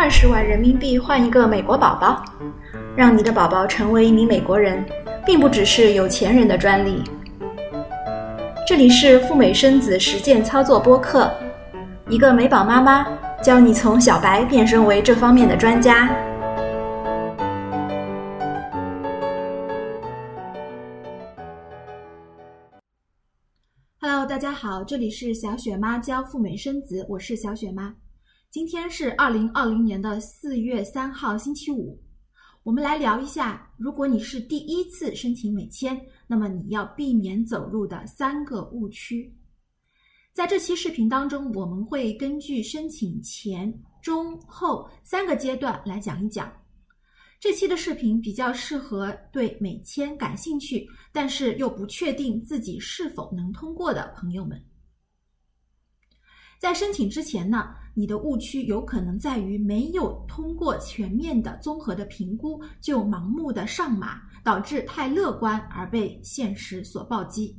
二十万人民币换一个美国宝宝，让你的宝宝成为一名美国人，并不只是有钱人的专利。这里是赴美生子实践操作播客，一个美宝妈妈教你从小白变身为这方面的专家。Hello，大家好，这里是小雪妈教赴美生子，我是小雪妈。今天是二零二零年的四月三号，星期五。我们来聊一下，如果你是第一次申请美签，那么你要避免走入的三个误区。在这期视频当中，我们会根据申请前、中、后三个阶段来讲一讲。这期的视频比较适合对美签感兴趣，但是又不确定自己是否能通过的朋友们。在申请之前呢，你的误区有可能在于没有通过全面的综合的评估，就盲目的上马，导致太乐观而被现实所暴击。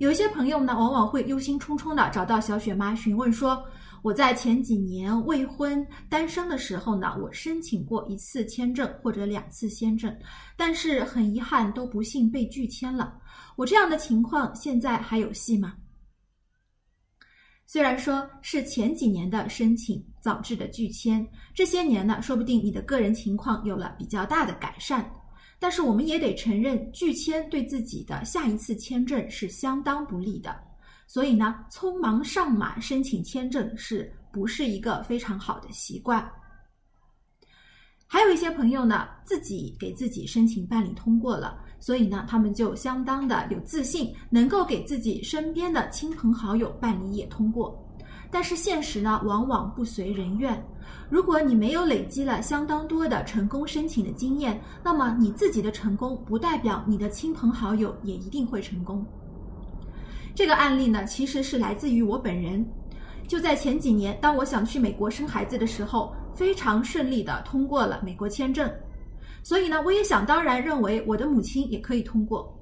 有一些朋友呢，往往会忧心忡忡的找到小雪妈询问说：“我在前几年未婚单身的时候呢，我申请过一次签证或者两次签证，但是很遗憾都不幸被拒签了。我这样的情况现在还有戏吗？”虽然说是前几年的申请导致的拒签，这些年呢，说不定你的个人情况有了比较大的改善，但是我们也得承认，拒签对自己的下一次签证是相当不利的。所以呢，匆忙上马申请签证是不是一个非常好的习惯？还有一些朋友呢，自己给自己申请办理通过了。所以呢，他们就相当的有自信，能够给自己身边的亲朋好友办理也通过。但是现实呢，往往不随人愿。如果你没有累积了相当多的成功申请的经验，那么你自己的成功不代表你的亲朋好友也一定会成功。这个案例呢，其实是来自于我本人。就在前几年，当我想去美国生孩子的时候，非常顺利的通过了美国签证。所以呢，我也想当然认为我的母亲也可以通过，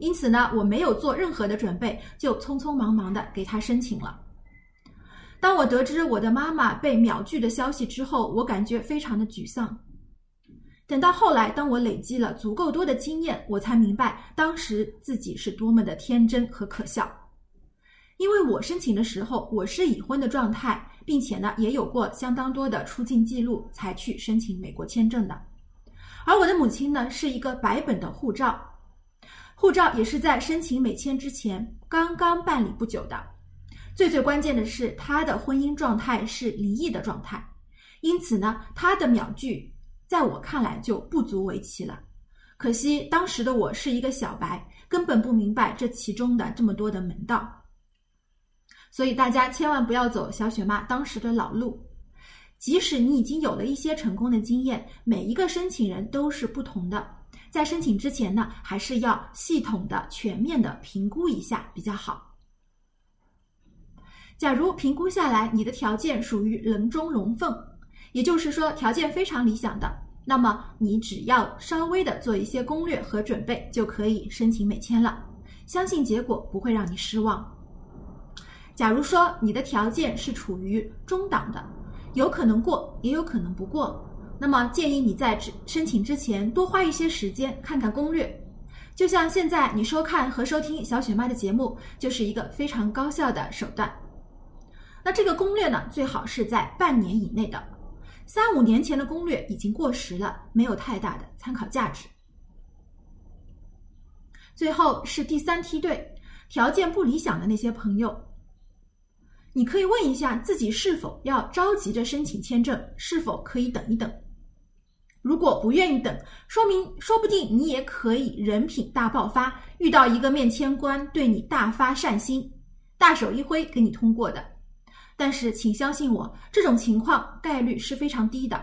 因此呢，我没有做任何的准备，就匆匆忙忙的给她申请了。当我得知我的妈妈被秒拒的消息之后，我感觉非常的沮丧。等到后来，当我累积了足够多的经验，我才明白当时自己是多么的天真和可笑。因为我申请的时候，我是已婚的状态，并且呢，也有过相当多的出境记录，才去申请美国签证的。而我的母亲呢，是一个白本的护照，护照也是在申请美签之前刚刚办理不久的。最最关键的是，她的婚姻状态是离异的状态，因此呢，她的秒拒在我看来就不足为奇了。可惜当时的我是一个小白，根本不明白这其中的这么多的门道。所以大家千万不要走小雪妈当时的老路。即使你已经有了一些成功的经验，每一个申请人都是不同的。在申请之前呢，还是要系统的、全面的评估一下比较好。假如评估下来你的条件属于人中龙凤，也就是说条件非常理想的，那么你只要稍微的做一些攻略和准备，就可以申请美签了。相信结果不会让你失望。假如说你的条件是处于中档的。有可能过，也有可能不过。那么建议你在申请之前多花一些时间看看攻略。就像现在你收看和收听小雪妈的节目，就是一个非常高效的手段。那这个攻略呢，最好是在半年以内的。三五年前的攻略已经过时了，没有太大的参考价值。最后是第三梯队，条件不理想的那些朋友。你可以问一下自己是否要着急着申请签证，是否可以等一等？如果不愿意等，说明说不定你也可以人品大爆发，遇到一个面签官对你大发善心，大手一挥给你通过的。但是请相信我，这种情况概率是非常低的。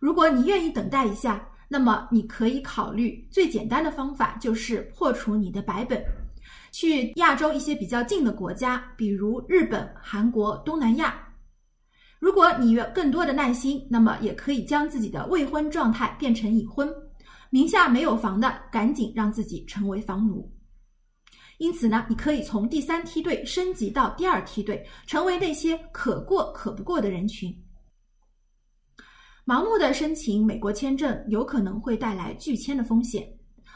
如果你愿意等待一下，那么你可以考虑最简单的方法，就是破除你的白本。去亚洲一些比较近的国家，比如日本、韩国、东南亚。如果你有更多的耐心，那么也可以将自己的未婚状态变成已婚，名下没有房的，赶紧让自己成为房奴。因此呢，你可以从第三梯队升级到第二梯队，成为那些可过可不过的人群。盲目的申请美国签证有可能会带来拒签的风险，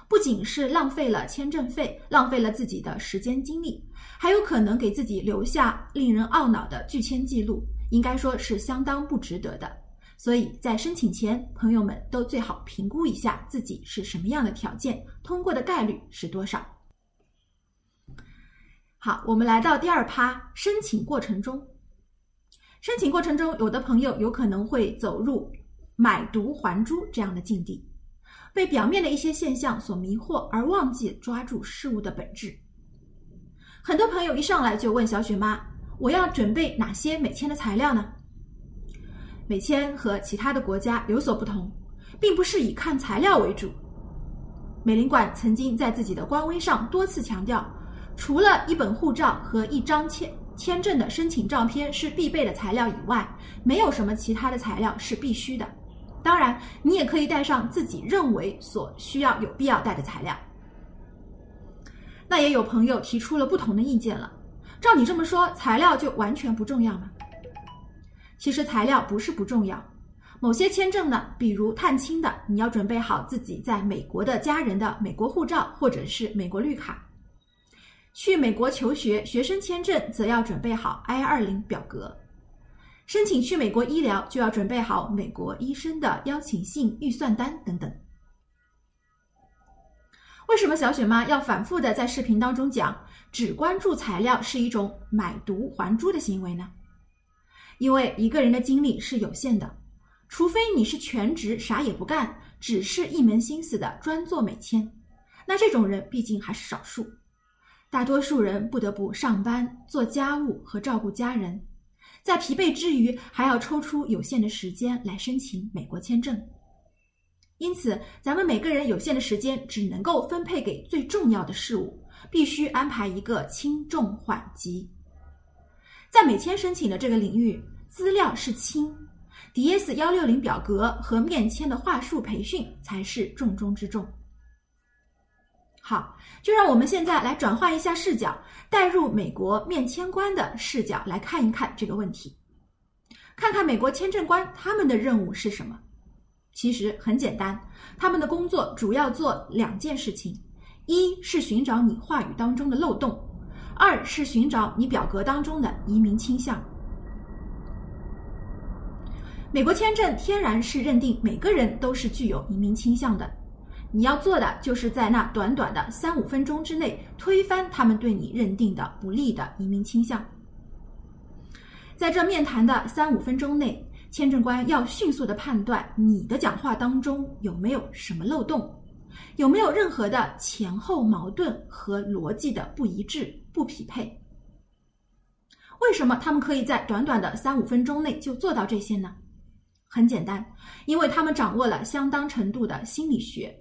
不仅是浪费了签证费，浪费了自己的时间精力，还有可能给自己留下令人懊恼的拒签记录，应该说是相当不值得的。所以在申请前，朋友们都最好评估一下自己是什么样的条件，通过的概率是多少。好，我们来到第二趴，申请过程中，申请过程中，有的朋友有可能会走入买椟还珠这样的境地，被表面的一些现象所迷惑，而忘记抓住事物的本质。很多朋友一上来就问小雪妈：“我要准备哪些美签的材料呢？”美签和其他的国家有所不同，并不是以看材料为主。美领馆曾经在自己的官微上多次强调。除了一本护照和一张签签证的申请照片是必备的材料以外，没有什么其他的材料是必须的。当然，你也可以带上自己认为所需要、有必要带的材料。那也有朋友提出了不同的意见了。照你这么说，材料就完全不重要吗？其实材料不是不重要。某些签证呢，比如探亲的，你要准备好自己在美国的家人的美国护照或者是美国绿卡。去美国求学，学生签证则要准备好 I 二零表格；申请去美国医疗，就要准备好美国医生的邀请信、预算单等等。为什么小雪妈要反复的在视频当中讲，只关注材料是一种买椟还珠的行为呢？因为一个人的精力是有限的，除非你是全职啥也不干，只是一门心思的专做美签，那这种人毕竟还是少数。大多数人不得不上班、做家务和照顾家人，在疲惫之余，还要抽出有限的时间来申请美国签证。因此，咱们每个人有限的时间只能够分配给最重要的事物，必须安排一个轻重缓急。在美签申请的这个领域，资料是轻，DS 幺六零表格和面签的话术培训才是重中之重。好，就让我们现在来转换一下视角，带入美国面签官的视角来看一看这个问题，看看美国签证官他们的任务是什么。其实很简单，他们的工作主要做两件事情：一是寻找你话语当中的漏洞，二是寻找你表格当中的移民倾向。美国签证天然是认定每个人都是具有移民倾向的。你要做的就是在那短短的三五分钟之内推翻他们对你认定的不利的移民倾向。在这面谈的三五分钟内，签证官要迅速的判断你的讲话当中有没有什么漏洞，有没有任何的前后矛盾和逻辑的不一致、不匹配。为什么他们可以在短短的三五分钟内就做到这些呢？很简单，因为他们掌握了相当程度的心理学。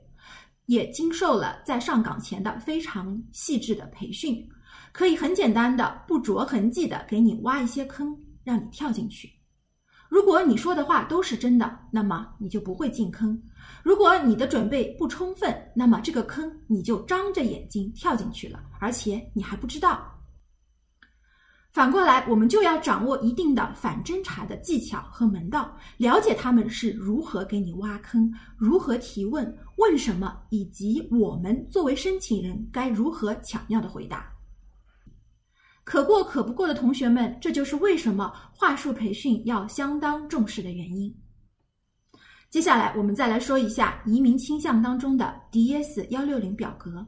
也经受了在上岗前的非常细致的培训，可以很简单的、不着痕迹的给你挖一些坑，让你跳进去。如果你说的话都是真的，那么你就不会进坑；如果你的准备不充分，那么这个坑你就张着眼睛跳进去了，而且你还不知道。反过来，我们就要掌握一定的反侦查的技巧和门道，了解他们是如何给你挖坑，如何提问，问什么，以及我们作为申请人该如何巧妙的回答。可过可不过的同学们，这就是为什么话术培训要相当重视的原因。接下来，我们再来说一下移民倾向当中的 DS 幺六零表格。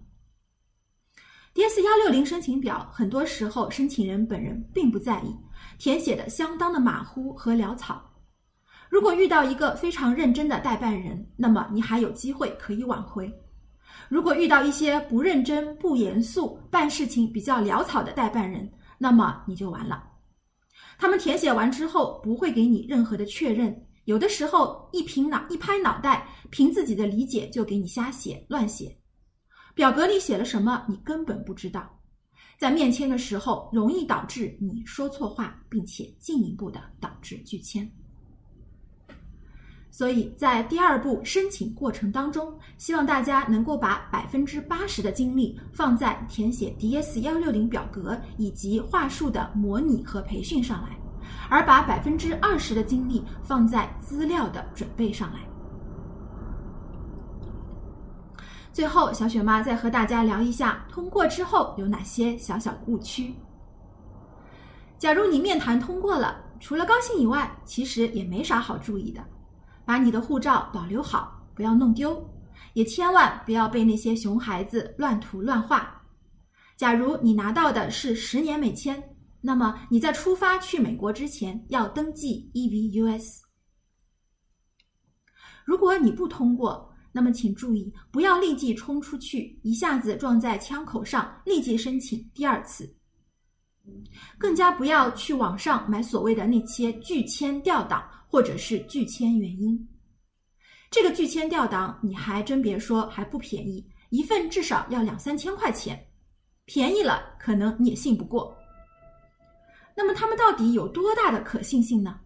DS 幺六零申请表，很多时候申请人本人并不在意，填写的相当的马虎和潦草。如果遇到一个非常认真的代办人，那么你还有机会可以挽回；如果遇到一些不认真、不严肃、办事情比较潦草的代办人，那么你就完了。他们填写完之后不会给你任何的确认，有的时候一凭脑一拍脑袋，凭自己的理解就给你瞎写乱写。表格里写了什么，你根本不知道，在面签的时候容易导致你说错话，并且进一步的导致拒签。所以在第二步申请过程当中，希望大家能够把百分之八十的精力放在填写 DS 幺六零表格以及话术的模拟和培训上来，而把百分之二十的精力放在资料的准备上来。最后，小雪妈再和大家聊一下通过之后有哪些小小的误区。假如你面谈通过了，除了高兴以外，其实也没啥好注意的。把你的护照保留好，不要弄丢，也千万不要被那些熊孩子乱涂乱画。假如你拿到的是十年美签，那么你在出发去美国之前要登记 EVUS。如果你不通过，那么请注意，不要立即冲出去，一下子撞在枪口上，立即申请第二次。更加不要去网上买所谓的那些拒签调档。或者是拒签原因，这个拒签调档你还真别说还不便宜，一份至少要两三千块钱，便宜了可能你也信不过。那么他们到底有多大的可信性呢？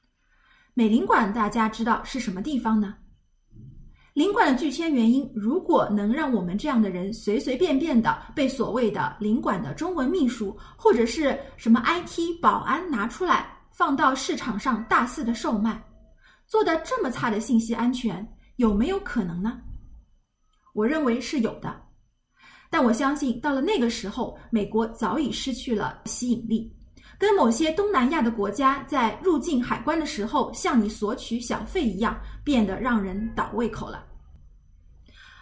美领馆大家知道是什么地方呢？领馆的拒签原因，如果能让我们这样的人随随便便的被所谓的领馆的中文秘书或者是什么 IT 保安拿出来放到市场上大肆的售卖。做的这么差的信息安全有没有可能呢？我认为是有的，但我相信到了那个时候，美国早已失去了吸引力，跟某些东南亚的国家在入境海关的时候向你索取小费一样，变得让人倒胃口了。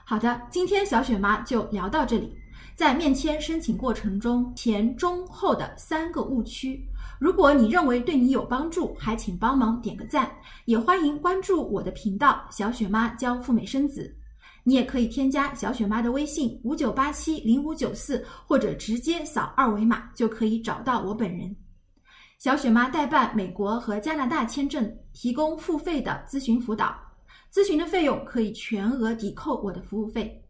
好的，今天小雪妈就聊到这里。在面签申请过程中，前中后的三个误区。如果你认为对你有帮助，还请帮忙点个赞，也欢迎关注我的频道“小雪妈教赴美生子”。你也可以添加小雪妈的微信五九八七零五九四，或者直接扫二维码就可以找到我本人。小雪妈代办美国和加拿大签证，提供付费的咨询辅导，咨询的费用可以全额抵扣我的服务费。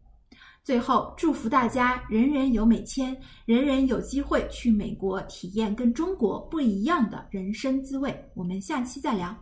最后，祝福大家人人有美签，人人有机会去美国体验跟中国不一样的人生滋味。我们下期再聊。